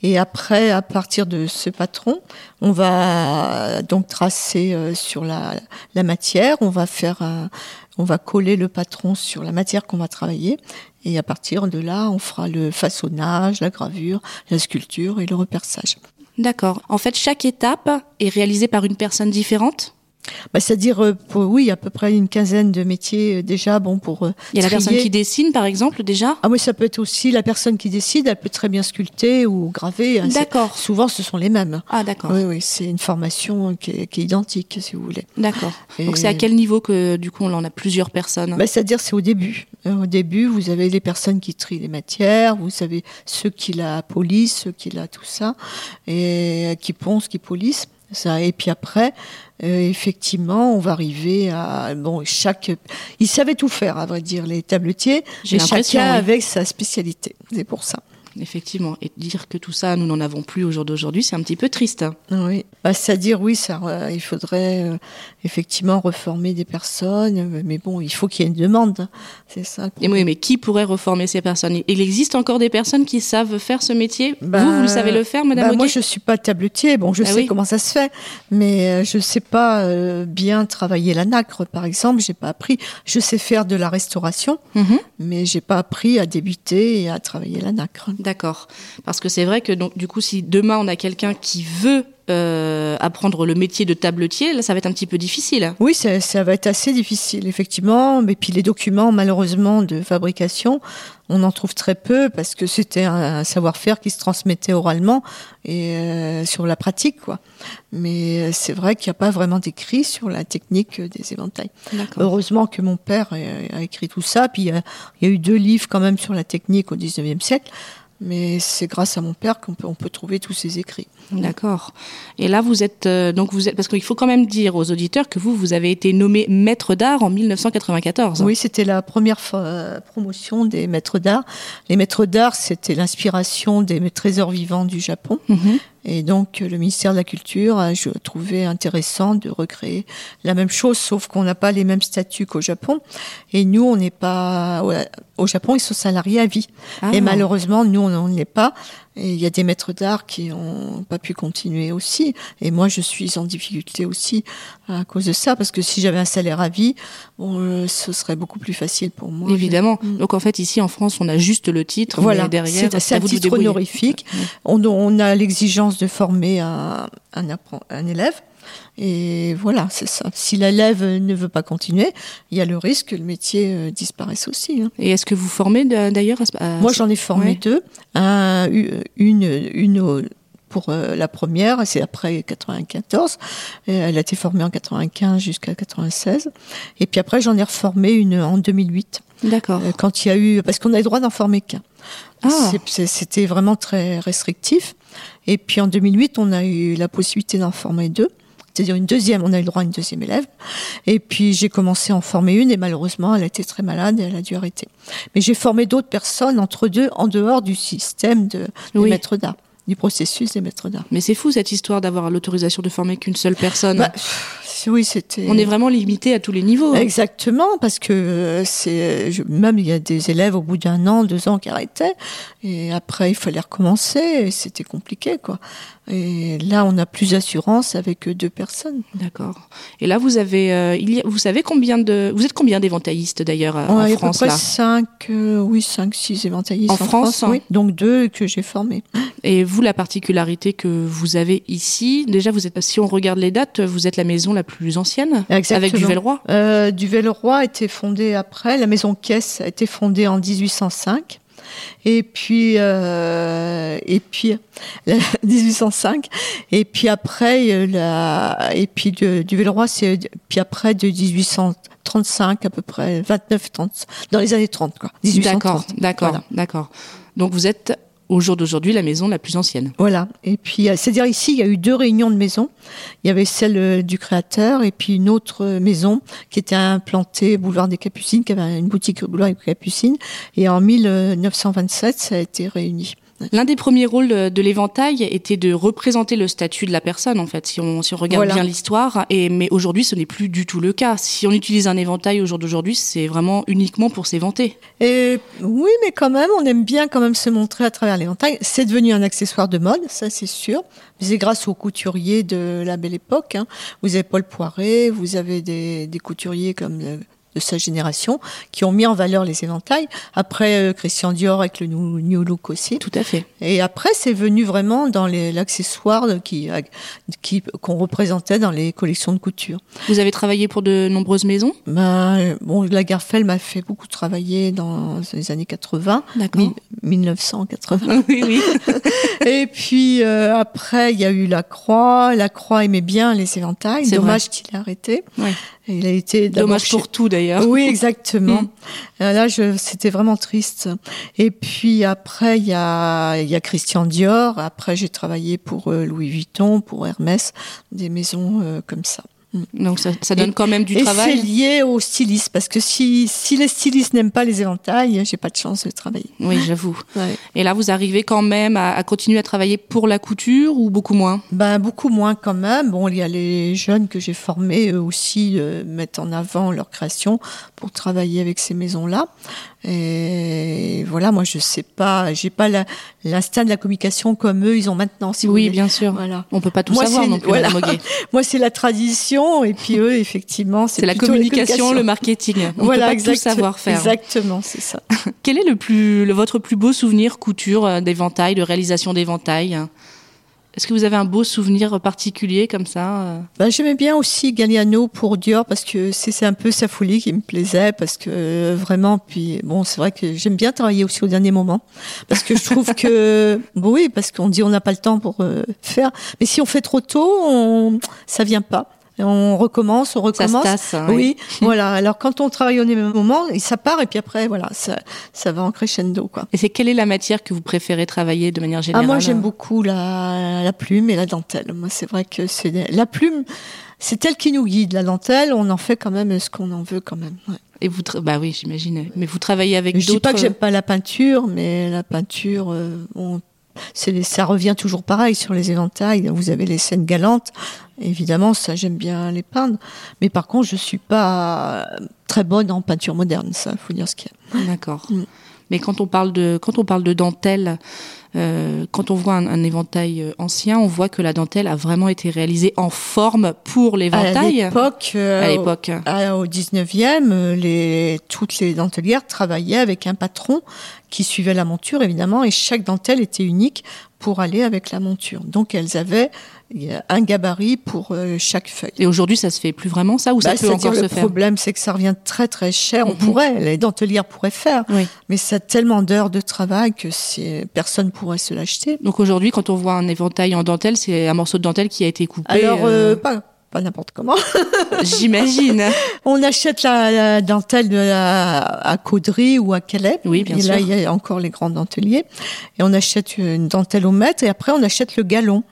Speaker 3: Et après, à partir de ce patron, on va donc tracer euh, sur la, la matière. On va faire, un, on va coller le patron sur la matière qu'on va travailler. Et à partir de là, on fera le façonnage, la gravure, la sculpture et le reperçage.
Speaker 2: D'accord. En fait, chaque étape est réalisée par une personne différente?
Speaker 3: Bah, C'est-à-dire, euh, oui, à peu près une quinzaine de métiers euh, déjà. Bon, pour euh,
Speaker 2: Il y a la personne qui dessine, par exemple, déjà?
Speaker 3: Ah oui, ça peut être aussi la personne qui décide. Elle peut très bien sculpter ou graver.
Speaker 2: D'accord.
Speaker 3: Souvent, ce sont les mêmes.
Speaker 2: Ah, d'accord.
Speaker 3: Oui, oui, c'est une formation qui est, qui est, identique, si vous voulez.
Speaker 2: D'accord. Donc, c'est à quel niveau que, du coup, on en a plusieurs personnes?
Speaker 3: Bah, C'est-à-dire, c'est au début. Au début, vous avez les personnes qui trient les matières, vous avez ceux qui la polissent, ceux qui la tout ça, et qui poncent, qui polissent. Ça. Et puis après, euh, effectivement, on va arriver à bon chaque. Ils savaient tout faire, à vrai dire, les tabletiers, mais chacun
Speaker 2: oui.
Speaker 3: avec sa spécialité. C'est pour ça.
Speaker 2: Effectivement, et dire que tout ça, nous n'en avons plus au jour d'aujourd'hui, c'est un petit peu triste.
Speaker 3: Oui, bah, c'est-à-dire oui, ça, euh, il faudrait euh, effectivement reformer des personnes, mais bon, il faut qu'il y ait une demande, c'est ça.
Speaker 2: Et oui, mais qui pourrait reformer ces personnes? Il existe encore des personnes qui savent faire ce métier?
Speaker 3: Bah,
Speaker 2: vous, vous le savez le faire, Madame
Speaker 3: bah, Moi, je suis pas tabletier. Bon, je
Speaker 2: Ah
Speaker 3: sais
Speaker 2: oui.
Speaker 3: comment ça se fait, mais euh, je sais pas euh, bien travailler la nacre, par exemple. J'ai pas appris. Je sais faire de la restauration,
Speaker 2: Mhm.
Speaker 3: mais j'ai pas appris à débuter et à travailler la nacre.
Speaker 2: D'accord. Parce que c'est vrai que donc, du coup, si demain on a quelqu'un qui veut euh, apprendre le métier de tabletier, là, ça va être un petit peu difficile.
Speaker 3: Oui, ça, ça va être assez difficile, effectivement. Mais puis les documents, malheureusement, de fabrication, on en trouve très peu parce que c'était un, un savoir-faire qui se transmettait oralement et euh, sur la pratique, quoi. Mais euh, c'est vrai qu'il n'y a pas vraiment d'écrit sur la technique des éventails. Heureusement que mon père a, a écrit tout ça. Puis il y, a, il y a eu deux livres quand même sur la technique au 19e siècle. Mais c'est grâce à mon père qu'on peut, on peut trouver tous ces écrits.
Speaker 2: D'accord. Et là, vous êtes euh, donc vous êtes parce qu'il faut quand même dire aux auditeurs que vous vous avez été nommé maître d'art en 1994.
Speaker 3: Oui, c'était la première euh, promotion des maîtres d'art. Les maîtres d'art, c'était l'inspiration des trésors vivants du Japon.
Speaker 2: Mhm.
Speaker 3: Et donc, le ministère de la Culture a je trouvais intéressant de recréer la même chose, sauf qu'on n'a pas les mêmes statuts qu'au Japon. Et nous, on n'est pas au Japon, ils sont salariés à vie.
Speaker 2: Ah.
Speaker 3: Et malheureusement, nous, on ne l'est pas. Et il y a des maîtres d'art qui n'ont pas pu continuer aussi. Et moi, je suis en difficulté aussi à cause de ça, parce que si j'avais un salaire à vie, bon, euh, ce serait beaucoup plus facile pour moi.
Speaker 2: Évidemment.
Speaker 3: Mm.
Speaker 2: Donc en fait, ici en France, on a juste le titre,
Speaker 3: Voilà,
Speaker 2: derrière,
Speaker 3: c'est un titre honorifique. On, on a l'exigence de former un, un, un élève. Et voilà, c'est ça. Si l'élève ne veut pas continuer, il y a le risque que le métier euh, disparaisse aussi. hein.
Speaker 2: Et est-ce que vous formez d'ailleurs à
Speaker 3: Moi, j'en ai formé
Speaker 2: Ouais.
Speaker 3: deux. Un, une, une pour euh, la première, c'est après 94. Et Elle a été formée en 95 jusqu'à 96. Et puis après, j'en ai reformé une en 2008.
Speaker 2: D'accord.
Speaker 3: Euh, Quand il y a eu, parce qu'on a le droit d'en former qu'un.
Speaker 2: Ah.
Speaker 3: C'était vraiment très restrictif. Et puis en 2008, on a eu la possibilité d'en former deux. C'est-à-dire une deuxième, on a eu le droit à une deuxième élève. Et puis j'ai commencé à en former une et malheureusement, elle a été très malade et elle a dû arrêter. Mais j'ai formé d'autres personnes entre deux, en dehors du système de, des
Speaker 2: Oui.
Speaker 3: maîtres d'art, du processus des maîtres d'art.
Speaker 2: Mais c'est fou cette histoire d'avoir l'autorisation de former qu'une seule personne.
Speaker 3: Bah, oui, c'était.
Speaker 2: On est vraiment limité à tous les niveaux. hein.
Speaker 3: Exactement, parce que euh, c'est je- même il y a des élèves au bout d'un an, deux ans qui arrêtaient, et après il fallait recommencer, et c'était compliqué quoi. Et là, on a plus d'assurance avec euh, deux personnes.
Speaker 2: D'accord. Et là, vous avez, euh, il y a- vous savez combien de, vous êtes combien d'éventaillistes d'ailleurs euh, en
Speaker 3: a à peu
Speaker 2: France
Speaker 3: près
Speaker 2: là
Speaker 3: cinq, euh, oui, cinq, six éventaillistes
Speaker 2: En
Speaker 3: en,
Speaker 2: France, hein
Speaker 3: oui. Donc deux que j'ai formés.
Speaker 2: Et vous, la particularité que vous avez ici, déjà, vous êtes, si on regarde les dates, vous êtes la maison la plus ancienne, avec. Duvel-Roi.
Speaker 3: Euh, Duvel-Roi a été fondée après, la maison Caisse a été fondée en 1805. Et puis, euh, et puis, la- 1805. Et puis après, euh, la, et puis de, Duvel-Roi, c'est, puis après de 1835 à peu près, 29, 30, dans les années 30, quoi. 1830.
Speaker 2: D'accord, d'accord,
Speaker 3: Voilà.
Speaker 2: d'accord. Donc vous êtes au jour d'aujourd'hui la maison la plus ancienne.
Speaker 3: Voilà. Et puis, euh, c'est-à-dire ici, il y a eu deux réunions de maisons. Il y avait celle euh, du créateur et puis une autre euh, maison qui était implantée boulevard des Capucines, qui avait une boutique boulevard des Capucines. Et en 1927, ça a été réuni.
Speaker 2: L'un des premiers rôles de, de l'éventail était de représenter le statut de la personne, en fait, si on, si on regarde
Speaker 3: Voilà.
Speaker 2: bien l'histoire. Et mais aujourd'hui, ce n'est plus du tout le cas. Si on utilise un éventail au jour d'aujourd'hui, c'est vraiment uniquement pour s'éventer.
Speaker 3: Et oui, mais quand même, on aime bien quand même se montrer à travers l'éventail. C'est devenu un accessoire de mode, ça c'est sûr. C'est grâce aux couturiers de la belle époque. hein. Vous avez Paul Poiret, vous avez des, des couturiers comme euh, de sa génération qui ont mis en valeur les éventails. Après, euh, Christian Dior avec le New, New Look aussi.
Speaker 2: Tout à fait.
Speaker 3: Et après, c'est venu vraiment dans l'accessoire qui, qui, qu'on représentait dans les collections de couture.
Speaker 2: Vous avez travaillé pour de nombreuses maisons?
Speaker 3: Ben, bon, Lagerfeld m'a fait beaucoup travailler dans les années 80,
Speaker 2: D'accord.
Speaker 3: mi- 1980.
Speaker 2: Oui, oui.
Speaker 3: Et puis euh, après, il y a eu la Croix. La Croix aimait bien les éventails.
Speaker 2: C'est
Speaker 3: Dommage qu'il ait arrêté.
Speaker 2: Ouais.
Speaker 3: Il a été
Speaker 2: Dommage
Speaker 3: chez-
Speaker 2: pour tout d'ailleurs.
Speaker 3: Oui, exactement. Euh, Là, je, c'était vraiment triste. Et puis après, il y a, il y a Christian Dior. Après, j'ai travaillé pour euh, Louis Vuitton, pour Hermès, des maisons euh, comme ça.
Speaker 2: Donc ça, ça donne
Speaker 3: Et-
Speaker 2: quand même du
Speaker 3: et c'est
Speaker 2: travail.
Speaker 3: lié au styliste, parce que si, si les stylistes n'aiment pas les éventails, j'ai pas de chance de travailler.
Speaker 2: Oui, j'avoue.
Speaker 3: Ouais.
Speaker 2: Et là, vous arrivez quand même à, à continuer à travailler pour la couture ou beaucoup moins?
Speaker 3: Ben, beaucoup moins quand même. Bon, il y a les jeunes que j'ai formés, eux aussi, euh, mettent en avant leur création pour travailler avec ces maisons-là. Et voilà, moi, je sais pas, j'ai pas la- l'instinct de la communication comme eux, ils ont maintenant, si
Speaker 2: Oui, bien sûr.
Speaker 3: Voilà.
Speaker 2: On peut pas tout
Speaker 3: Moi,
Speaker 2: savoir non plus,
Speaker 3: voilà.
Speaker 2: Madame Auguet.
Speaker 3: Moi, c'est la tradition, et puis eux, effectivement, c'est
Speaker 2: la communication, le marketing. On
Speaker 3: voilà,
Speaker 2: peut pas
Speaker 3: exact-
Speaker 2: tout savoir faire.
Speaker 3: Exactement, c'est ça.
Speaker 2: Quel est le plus, le, votre plus beau souvenir couture euh, d'éventail, de réalisation d'éventail? Est-ce que vous avez un beau souvenir particulier comme ça euh
Speaker 3: Ben, j'aimais bien aussi Galliano pour Dior parce que c'est un peu sa folie qui me plaisait parce que euh, vraiment puis bon c'est vrai que j'aime bien travailler aussi au dernier moment parce que je trouve que bon, oui parce qu'on dit on n'a pas le temps pour euh, faire mais si on fait trop tôt on ça vient pas on recommence on
Speaker 2: Ça se
Speaker 3: recommence
Speaker 2: tasse. hein,
Speaker 3: oui, voilà. Alors quand on travaille au même moment, ça part et puis après, voilà, ça, ça va en crescendo, quoi.
Speaker 2: Et c'est quelle est la matière que vous préférez travailler de manière
Speaker 3: Ah,
Speaker 2: générale
Speaker 3: moi, j'aime beaucoup la, la plume et la dentelle. Moi, c'est vrai que c'est la plume, c'est elle qui nous guide. La dentelle, on en fait quand même ce qu'on en veut quand même. ouais.
Speaker 2: Et vous, bah oui, j'imagine. Mais vous travaillez avec
Speaker 3: Je dis pas que j'aime pas la peinture, mais la peinture, euh, ça revient toujours pareil sur les éventails. Vous avez les scènes galantes. Évidemment, ça, j'aime bien les peindre. Mais par contre, je suis pas très bonne en peinture moderne. Ça, faut dire ce qu'il y a.
Speaker 2: D'accord.
Speaker 3: Mm.
Speaker 2: Mais quand on parle de quand on parle de dentelle, euh, quand on voit un, un éventail euh, ancien, on voit que la dentelle a vraiment été réalisée en forme pour
Speaker 3: À
Speaker 2: l'éventail.
Speaker 3: l'époque, euh,
Speaker 2: À l'époque.
Speaker 3: à- au 19e, euh, les, toutes les dentelières travaillaient avec un patron qui suivait la monture, évidemment, et chaque dentelle était unique pour aller avec la monture. Donc, elles avaient euh, un gabarit pour euh, chaque feuille.
Speaker 2: Et aujourd'hui, ça se fait plus vraiment ça ou ça
Speaker 3: Bah,
Speaker 2: peut encore se
Speaker 3: le
Speaker 2: faire
Speaker 3: problème, c'est que ça revient très très cher. On pourrait, les dentelières pourraient faire,
Speaker 2: Oui.
Speaker 3: mais ça a tellement d'heures de travail que personne pourrait se l'acheter.
Speaker 2: Donc aujourd'hui, quand on voit un éventail en dentelle, c'est un morceau de dentelle qui a été coupé.
Speaker 3: Alors,
Speaker 2: euh,
Speaker 3: euh, pas, pas n'importe comment.
Speaker 2: J'imagine.
Speaker 3: On achète la, la dentelle à Caudry ou à Calais.
Speaker 2: Oui, bien
Speaker 3: et là, il y a encore les grands denteliers. Et on achète une dentelle au mètre et après, on achète le galon.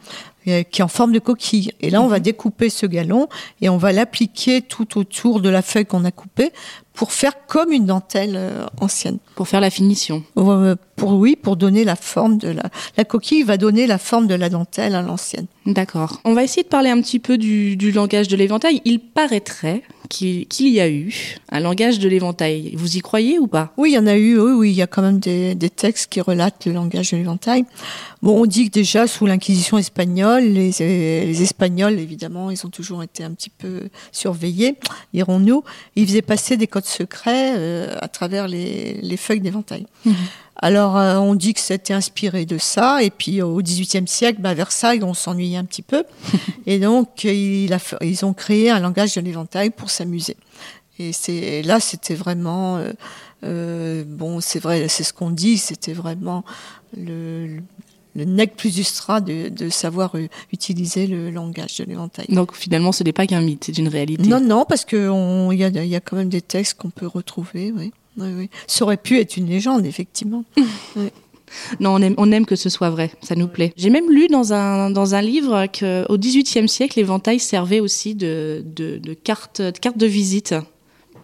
Speaker 3: euh, qui est en forme de coquille. Et là, on va découper ce galon et on va l'appliquer tout autour de la feuille qu'on a coupée pour faire comme une dentelle euh, ancienne.
Speaker 2: Pour faire la finition.
Speaker 3: Euh, Pour oui, pour donner la forme de la la coquille va donner la forme de la dentelle à l'ancienne.
Speaker 2: D'accord. On va essayer de parler un petit peu du, du langage de l'éventail. Il paraîtrait qu'il y a eu un langage de l'éventail. Vous y croyez ou pas?
Speaker 3: Oui, il y en a eu, oui, oui, il y a quand même des, des textes qui relatent le langage de l'éventail. Bon, on dit que déjà sous l'Inquisition espagnole, les, les Espagnols, évidemment, ils ont toujours été un petit peu surveillés, dirons-nous. Ils faisaient passer des codes secrets euh, à travers les, les feuilles d'éventail. Alors, euh, on dit que c'était inspiré de ça, et puis au XVIIIe siècle, bah, à Versailles, on s'ennuyait un petit peu, et donc il a fa- ils ont créé un langage de l'éventail pour s'amuser. Et là, c'était vraiment euh, euh, bon, c'est vrai, c'est ce qu'on dit, c'était vraiment le, le, le nec plus ultra de, de savoir euh, utiliser le langage de l'éventail.
Speaker 2: Donc finalement, ce n'est pas qu'un mythe, c'est une réalité.
Speaker 3: Non, non, parce que on- il y a, il y a quand même des textes qu'on peut retrouver, oui. Oui, oui. Ça aurait pu être une légende, effectivement.
Speaker 2: Non, on aime, on aime que ce soit vrai, ça nous plaît. J'ai même lu dans un, dans un livre qu'au XVIIIe siècle, l'éventail servait aussi de, de, de carte, de carte de visite.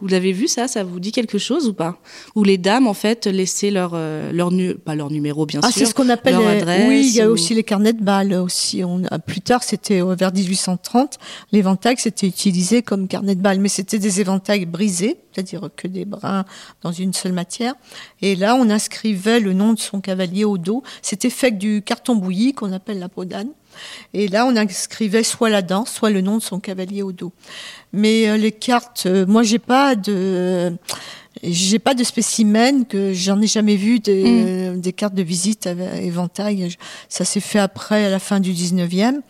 Speaker 2: Vous l'avez vu ça Ça vous dit quelque chose ou pas? Où les dames, en fait, laissaient leur, euh, leur, nu- pas leur numéro, bien
Speaker 3: Ah,
Speaker 2: sûr.
Speaker 3: c'est ce qu'on appelle.
Speaker 2: leur
Speaker 3: les-
Speaker 2: adresse
Speaker 3: oui, il y a
Speaker 2: ou-
Speaker 3: aussi les carnets de balles aussi. On, plus tard, c'était euh, vers 1830, l'éventail c'était utilisé comme carnet de balles, mais c'était des éventails brisés, c'est-à-dire que des brins dans une seule matière. Et là, on inscrivait le nom de son cavalier au dos. C'était fait avec du carton bouilli qu'on appelle la peau d'âne. Et là, on inscrivait soit la danse, soit le nom de son cavalier au dos. Mais euh, les cartes, euh, moi, j'ai pas de, j'ai pas de spécimen que j'en ai jamais vu des, euh, des cartes de visite avec éventail. Ça s'est fait après, à la fin du 19e.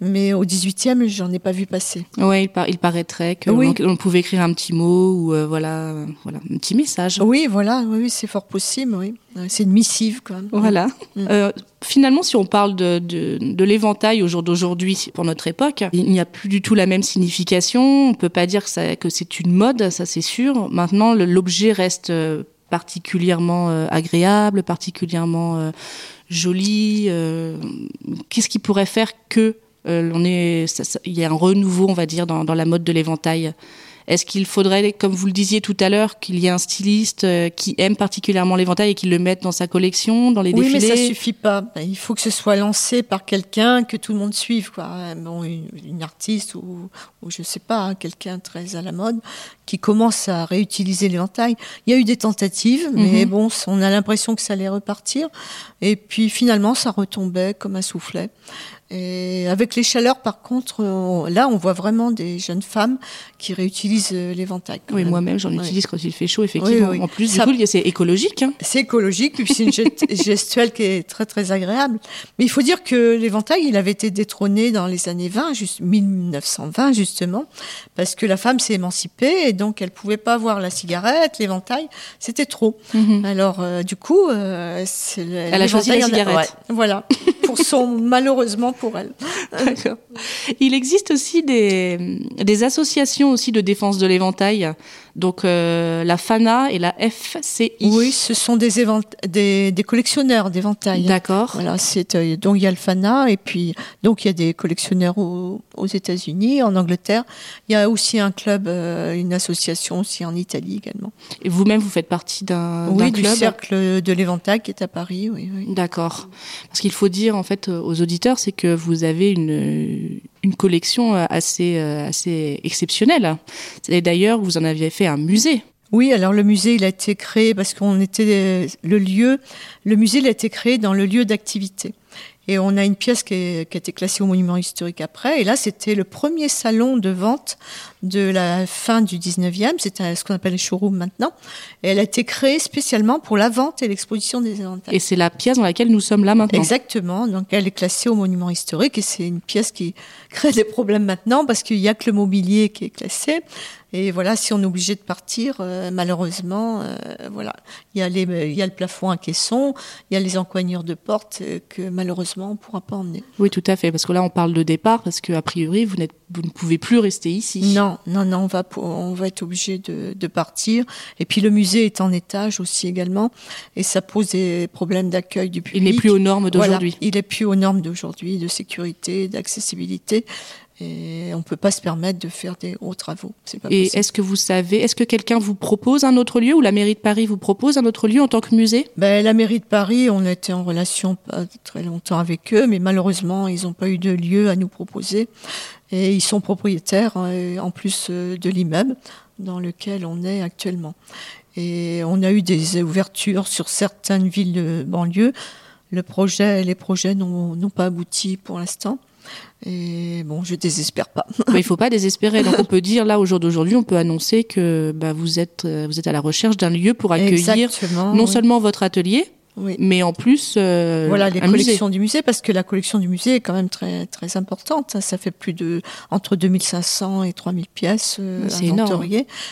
Speaker 3: Mais au 18e, j'en ai pas vu passer.
Speaker 2: Ouais, il, par- il paraîtrait que
Speaker 3: Oui.
Speaker 2: on, on pouvait écrire un petit mot ou euh, voilà, euh, voilà, un petit message.
Speaker 3: Oui, voilà, oui, c'est fort possible, oui. Euh, C'est une missive, quand même.
Speaker 2: Voilà.
Speaker 3: Mm.
Speaker 2: Euh, finalement, si on parle de, de, de l'éventail au jour d'aujourd'hui pour notre époque, il n'y a plus du tout la même signification. On peut pas dire que, ça- que c'est une mode, ça c'est sûr. Maintenant, l'objet reste particulièrement euh, agréable, particulièrement euh, joli. euh, Qu'est-ce qui pourrait faire que on est, ça- ça- il y a un renouveau, on va dire, dans, dans la mode de l'éventail est-ce qu'il faudrait, comme vous le disiez tout à l'heure, qu'il y ait un styliste euh, qui aime particulièrement l'éventail et qui le mette dans sa collection, dans les
Speaker 3: Oui, mais
Speaker 2: défilés
Speaker 3: ça suffit pas. Ben, Il faut que ce soit lancé par quelqu'un que tout le monde suive, quoi. Bon, une, une artiste ou, ou je sais pas, hein, quelqu'un très à la mode qui commence à réutiliser l'éventail. Il y a eu des tentatives, mais
Speaker 2: Mhm.
Speaker 3: bon, on a l'impression que ça allait repartir. Et puis finalement, ça retombait comme un soufflet. Et avec les chaleurs, par contre, on- là, on voit vraiment des jeunes femmes qui réutilisent euh, l'éventail.
Speaker 2: Oui,
Speaker 3: même.
Speaker 2: moi-même, j'en utilise quand il fait chaud, effectivement.
Speaker 3: Oui, oui.
Speaker 2: En plus,
Speaker 3: Ça-
Speaker 2: du coup, c'est écologique. hein.
Speaker 3: C'est écologique, puis c'est une gest- gestuelle qui est très très agréable. Mais il faut dire que l'éventail, il avait été détrôné dans les années 20, juste 1920 justement, parce que la femme s'est émancipée et donc elle pouvait pas avoir la cigarette, l'éventail, c'était trop. Alors euh, du coup, euh,
Speaker 2: Elle a choisi la cigarette.
Speaker 3: ouais, voilà, pour son malheureusement pour elle.
Speaker 2: D'accord. Il existe aussi des, des associations aussi de défense de l'éventail. Donc, euh, la FANA et la FCI.
Speaker 3: Oui, ce sont des, évent- des, des collectionneurs d'éventail.
Speaker 2: D'accord.
Speaker 3: Voilà, c'est euh, donc il y a le FANA et puis donc il y a des collectionneurs aux, aux États-Unis, en Angleterre. Il y a aussi un club, euh, une association aussi en Italie également.
Speaker 2: Et vous-même, vous faites partie d'un
Speaker 3: Oui, du
Speaker 2: club
Speaker 3: cercle de l'éventail qui est à Paris. Oui, oui.
Speaker 2: D'accord. Parce qu'il faut dire en fait aux auditeurs, c'est que vous avez une une collection euh, assez euh, assez exceptionnelle. Et d'ailleurs, vous en aviez fait un musée.
Speaker 3: Oui, alors le musée, il a été créé parce qu'on était euh, le lieu. Le musée, il a été créé dans le lieu d'activité. Et on a une pièce qui, est- qui a été classée au monument historique après. Et là, c'était le premier salon de vente de la fin du 19e. C'est ce qu'on appelle les showrooms maintenant. Et elle a été créée spécialement pour la vente et l'exposition des éventails.
Speaker 2: Et c'est la pièce dans laquelle nous sommes là maintenant.
Speaker 3: Exactement. Donc, elle est classée au monument historique et c'est une pièce qui crée des problèmes maintenant parce qu'il y a que le mobilier qui est classé. Et voilà, si on est obligé de partir, euh, malheureusement, euh, voilà, il y a les, il y a le plafond à caisson, il y a les encoignures de porte euh, que malheureusement, on ne pourra pas emmener.
Speaker 2: Oui, tout à fait, parce que là, on parle de départ, parce qu'a priori, vous, vous ne pouvez plus rester ici.
Speaker 3: Non, non, non, on va, on va être obligé de, de, partir. Et puis le musée est en étage aussi également, et ça pose des problèmes d'accueil du public.
Speaker 2: Il n'est plus aux normes d'aujourd'hui.
Speaker 3: Voilà, il n'est plus aux normes d'aujourd'hui, de sécurité, d'accessibilité. Et on ne peut pas se permettre de faire des gros travaux.
Speaker 2: Pas et est-ce que vous savez, est-ce que quelqu'un vous propose un autre lieu ou la mairie de Paris vous propose un autre lieu en tant que musée?
Speaker 3: Ben, La mairie de Paris, on était en relation pas très longtemps avec eux, mais malheureusement, ils n'ont pas eu de lieu à nous proposer. Et ils sont propriétaires, euh, en plus euh, de l'immeuble dans lequel on est actuellement. Et on a eu des ouvertures sur certaines villes de banlieue. Le projet, les projets n'ont pas abouti pour l'instant. Et bon, je désespère pas.
Speaker 2: il faut pas désespérer. Donc on peut dire là au jour d'aujourd'hui, on peut annoncer que bah, vous êtes euh, vous êtes à la recherche d'un lieu pour accueillir non seulement votre atelier, oui. Mais en plus, euh,
Speaker 3: voilà les collections du musée, parce que la collection du musée est quand même très très importante. Ça fait plus de entre 2500 et 3000 pièces. Euh, c'est énorme.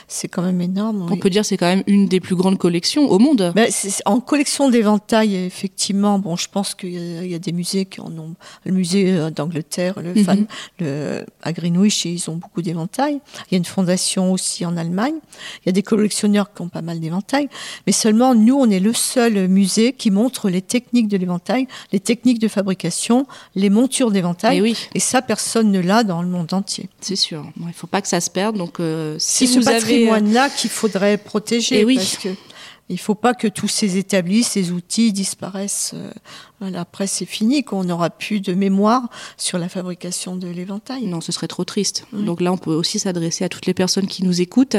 Speaker 3: C'est quand même énorme.
Speaker 2: On peut dire c'est quand même une des plus grandes collections au monde.
Speaker 3: Ben, en collection d'éventail, effectivement, bon, je pense qu'il y, y, a des musées qui en ont. Le musée euh, d'Angleterre, le mm fan, le à Greenwich, ils ont beaucoup d'éventails. Il y a une fondation aussi en Allemagne. Il y a des collectionneurs qui ont pas mal d'éventails, mais seulement nous, on est le seul musée qui montre les techniques de l'éventail, les techniques de fabrication, les montures d'éventail. Et,
Speaker 2: oui.
Speaker 3: et ça, personne ne l'a dans le monde entier.
Speaker 2: C'est sûr. il ne faut pas que ça se perde. Donc, euh,
Speaker 3: si c'est ce patrimoine-là qu'il faudrait protéger. Et oui. Parce que il ne faut pas que tous ces établis, ces outils disparaissent. Euh, après, c'est fini, qu'on n'aura plus de mémoire sur la fabrication de l'éventail.
Speaker 2: Non, ce serait trop triste. Donc là, on peut aussi s'adresser à toutes les personnes qui nous écoutent.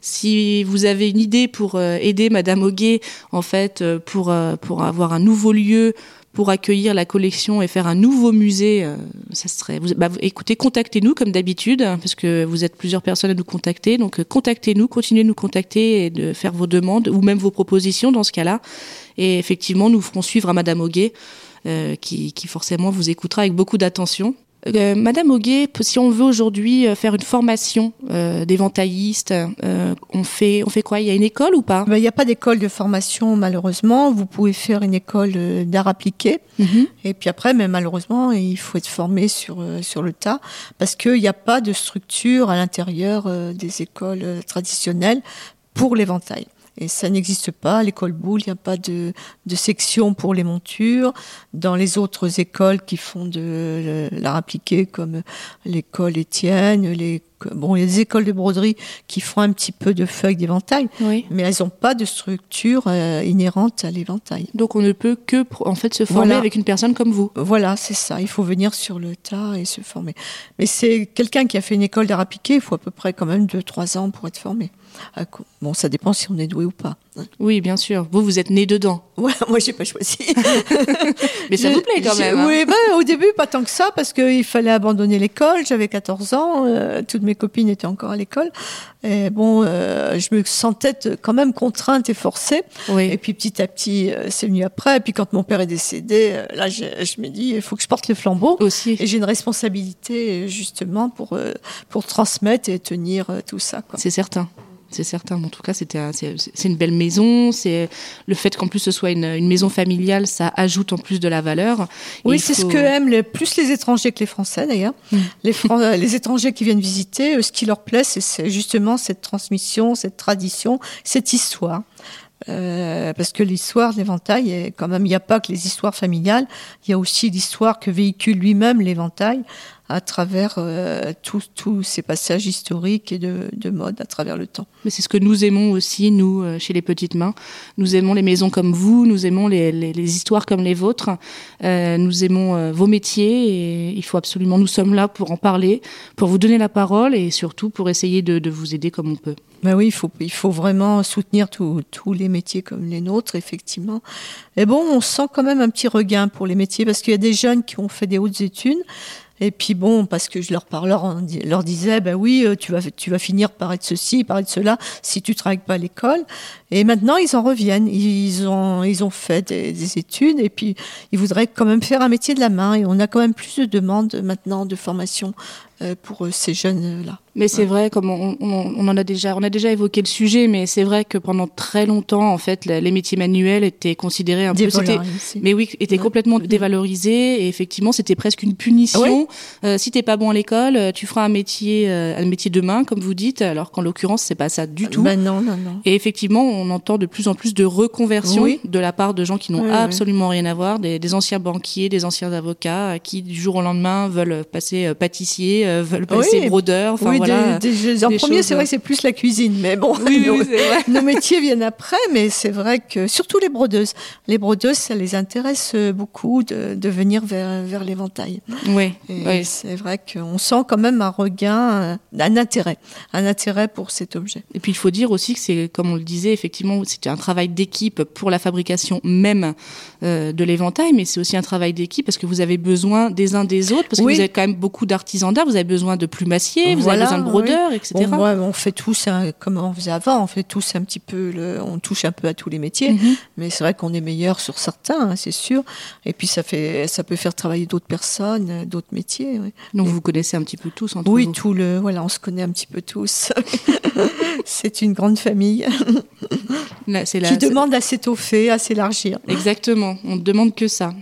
Speaker 2: Si vous avez une idée pour euh, aider Madame Auguet, en fait, euh, pour, pour avoir un nouveau lieu pour accueillir la collection et faire un nouveau musée, euh, ça serait. Vous, bah, écoutez, contactez-nous comme d'habitude, hein, parce que vous êtes plusieurs personnes à nous contacter. Donc, euh, contactez-nous, continuez de nous contacter et de faire vos demandes ou même vos propositions dans ce cas-là. Et effectivement, nous ferons suivre à Madame Auguet, euh, qui, qui forcément vous écoutera avec beaucoup d'attention. Euh, Madame Auguet, si on veut aujourd'hui euh, faire une formation euh, d'éventailliste, on fait on fait quoi? Il y a une école ou pas?
Speaker 3: Ben, Il n'y a pas d'école de formation malheureusement. Vous pouvez faire une école d'art appliqué. Mhm. Et puis après, mais malheureusement, il faut être formé sur sur le tas parce qu'il n'y a pas de structure à l'intérieur des écoles traditionnelles pour l'éventail. Et ça n'existe pas. À l'école Boulle, il n'y a pas de, de, section pour les montures. Dans les autres écoles qui font de l'art appliqué, comme l'école Étienne, les bon, il y a des écoles de broderie qui font un petit peu de feuilles d'éventail, mais elles n'ont pas de structure euh, inhérente à l'éventail.
Speaker 2: Donc on ne peut que en fait se former avec une personne comme vous.
Speaker 3: Voilà, c'est ça. Il faut venir sur le tas et se former. Mais c'est quelqu'un qui a fait une école d'art appliqué. Il faut à peu près quand même 2-3 ans pour être formé. Bon, ça dépend si on est doué ou pas.
Speaker 2: Oui, bien sûr. Vous, vous êtes né dedans.
Speaker 3: Ouais, moi, j'ai pas choisi.
Speaker 2: Mais ça vous plaît quand même.
Speaker 3: Hein. Oui, ben, au début, pas tant que ça, parce qu'il fallait abandonner l'école. J'avais 14 ans. Euh, toutes mes copines étaient encore à l'école. Et bon, euh, je me sentais quand même contrainte et forcée. Oui. Et puis, petit à petit, euh, c'est venu après. Et puis, quand mon père est décédé, là, je, je me dis, il faut que je porte le flambeau.
Speaker 2: Aussi.
Speaker 3: Et j'ai une responsabilité, justement, pour, pour transmettre et tenir tout ça.
Speaker 2: C'est certain c'est certain. En tout cas, c'était c'est une belle maison. C'est le fait qu'en plus ce soit une, maison familiale, ça ajoute en plus de la valeur.
Speaker 3: Oui, c'est ce que aiment les, plus les étrangers que les Français d'ailleurs. Mm. Les, euh, les étrangers qui viennent visiter, euh, ce qui leur plaît, c'est justement cette transmission, cette tradition, cette histoire. Euh, parce que l'histoire de l'éventail, quand même, il n'y a pas que les histoires familiales, il y a aussi l'histoire que véhicule lui-même l'éventail à travers euh, tous ces passages historiques et de, de, mode à travers le temps.
Speaker 2: Mais c'est ce que nous aimons aussi, nous, euh, chez les Petites Mains. Nous aimons les maisons comme vous, nous aimons les, les, les histoires comme les vôtres, euh, nous aimons euh, vos métiers et il faut absolument, nous sommes là pour en parler, pour vous donner la parole et surtout pour essayer de, de vous aider comme on peut.
Speaker 3: Ben oui, il faut, il faut vraiment soutenir tous les métiers comme les nôtres, effectivement. Et bon, on sent quand même un petit regain pour les métiers parce qu'il y a des jeunes qui ont fait des hautes études, et puis bon, parce que je leur parlais, disais, ben oui, euh, tu vas, tu vas finir par être ceci, par être cela, si tu travailles pas à l'école. Et maintenant, ils en reviennent. Ils ont, ils ont fait des, études et puis ils voudraient quand même faire un métier de la main. Et on a quand même plus de demandes maintenant de formation pour ces jeunes-là.
Speaker 2: Mais c'est vrai, comme on, on, en a déjà, on a déjà évoqué le sujet, mais c'est vrai que pendant très longtemps, en fait, les métiers manuels étaient considérés un peu, mais oui, étaient complètement dévalorisés et effectivement, c'était presque une punition. Euh, si t'es pas bon à l'école, euh, tu feras un métier, euh, un métier de main, comme vous dites, alors qu'en l'occurrence, c'est pas ça du tout.
Speaker 3: Ben non, non, non.
Speaker 2: Et effectivement, on entend de plus en plus de reconversions de la part de gens qui n'ont absolument rien à voir, des, des, anciens banquiers, des anciens avocats, qui du jour au lendemain veulent passer pâtissier, veulent passer brodeur. Enfin,
Speaker 3: en premier, c'est vrai que c'est plus la cuisine, mais bon, nos, métiers viennent après, mais c'est vrai que surtout les brodeuses, les brodeuses, ça les intéresse beaucoup de, de venir vers, vers l'éventail.
Speaker 2: Oui.
Speaker 3: C'est vrai qu'on sent quand même un regain, un intérêt, un intérêt pour cet objet.
Speaker 2: Et puis il faut dire aussi que c'est, comme on le disait, effectivement, c'était un travail d'équipe pour la fabrication même euh, de l'éventail, mais c'est aussi un travail d'équipe parce que vous avez besoin des uns des autres, parce que vous avez quand même beaucoup d'artisans d'art, vous avez besoin de plumassiers, vous avez besoin de brodeurs, etc.
Speaker 3: on fait tous, comme on faisait avant, on fait tous un petit peu, le, on touche un peu à tous les métiers, mhm. mais c'est vrai qu'on est meilleur sur certains, hein, c'est sûr. Et puis ça fait, ça peut faire travailler d'autres personnes, d'autres métiers.
Speaker 2: Donc vous connaissez un petit peu tous entre
Speaker 3: oui,
Speaker 2: vous.
Speaker 3: tout le, voilà, on se connaît un petit peu tous. c'est une grande famille qui demande à s'étoffer, à s'élargir.
Speaker 2: Exactement, on ne demande que ça.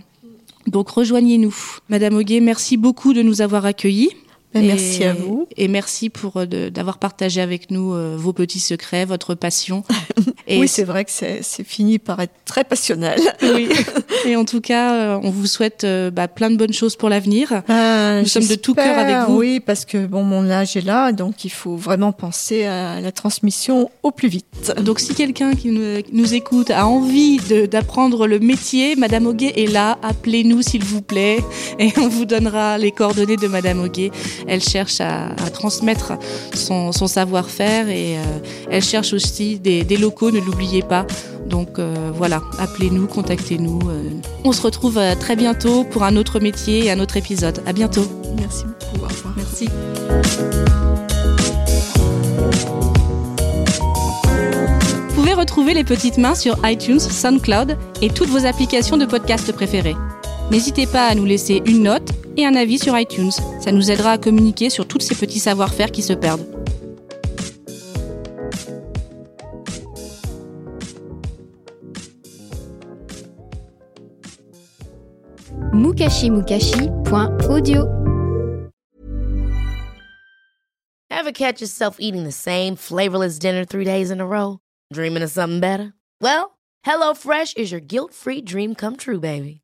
Speaker 2: Donc rejoignez-nous. Madame Auguet, merci beaucoup de nous avoir accueillis.
Speaker 3: Ben, merci à vous.
Speaker 2: Et merci pour euh, d'avoir partagé avec nous euh, vos petits secrets, votre passion.
Speaker 3: Et oui, c'est vrai que c'est fini par être très passionnel.
Speaker 2: oui. Et en tout cas, euh, on vous souhaite bah, plein de bonnes choses pour l'avenir.
Speaker 3: Ben, Nous sommes de tout cœur avec vous. Oui, parce que bon, mon âge est là, donc il faut vraiment penser à la transmission au plus vite.
Speaker 2: Donc si quelqu'un qui nous, écoute a envie d'apprendre le métier, Madame Auguet est là. Appelez-nous s'il vous plaît, et on vous donnera les coordonnées de Madame Auguet. Elle cherche à, transmettre son, savoir-faire et euh, elle cherche aussi des, locaux, ne l'oubliez pas. Donc euh, voilà, appelez-nous, contactez-nous. Euh. On se retrouve très bientôt pour un autre métier et un autre épisode. À bientôt.
Speaker 3: Merci beaucoup. Au revoir.
Speaker 2: Merci. Vous pouvez retrouver les petites mains sur iTunes, SoundCloud et toutes vos applications de podcast préférées. N'hésitez pas à nous laisser une note et un avis sur iTunes. Ça nous aidera à communiquer sur tous ces petits savoir-faire qui se perdent.
Speaker 1: mukashimukashi.audio Ever catch yourself eating the same flavorless dinner three days in a row? Dreaming of something better? Well, HelloFresh is your guilt-free dream come true, baby.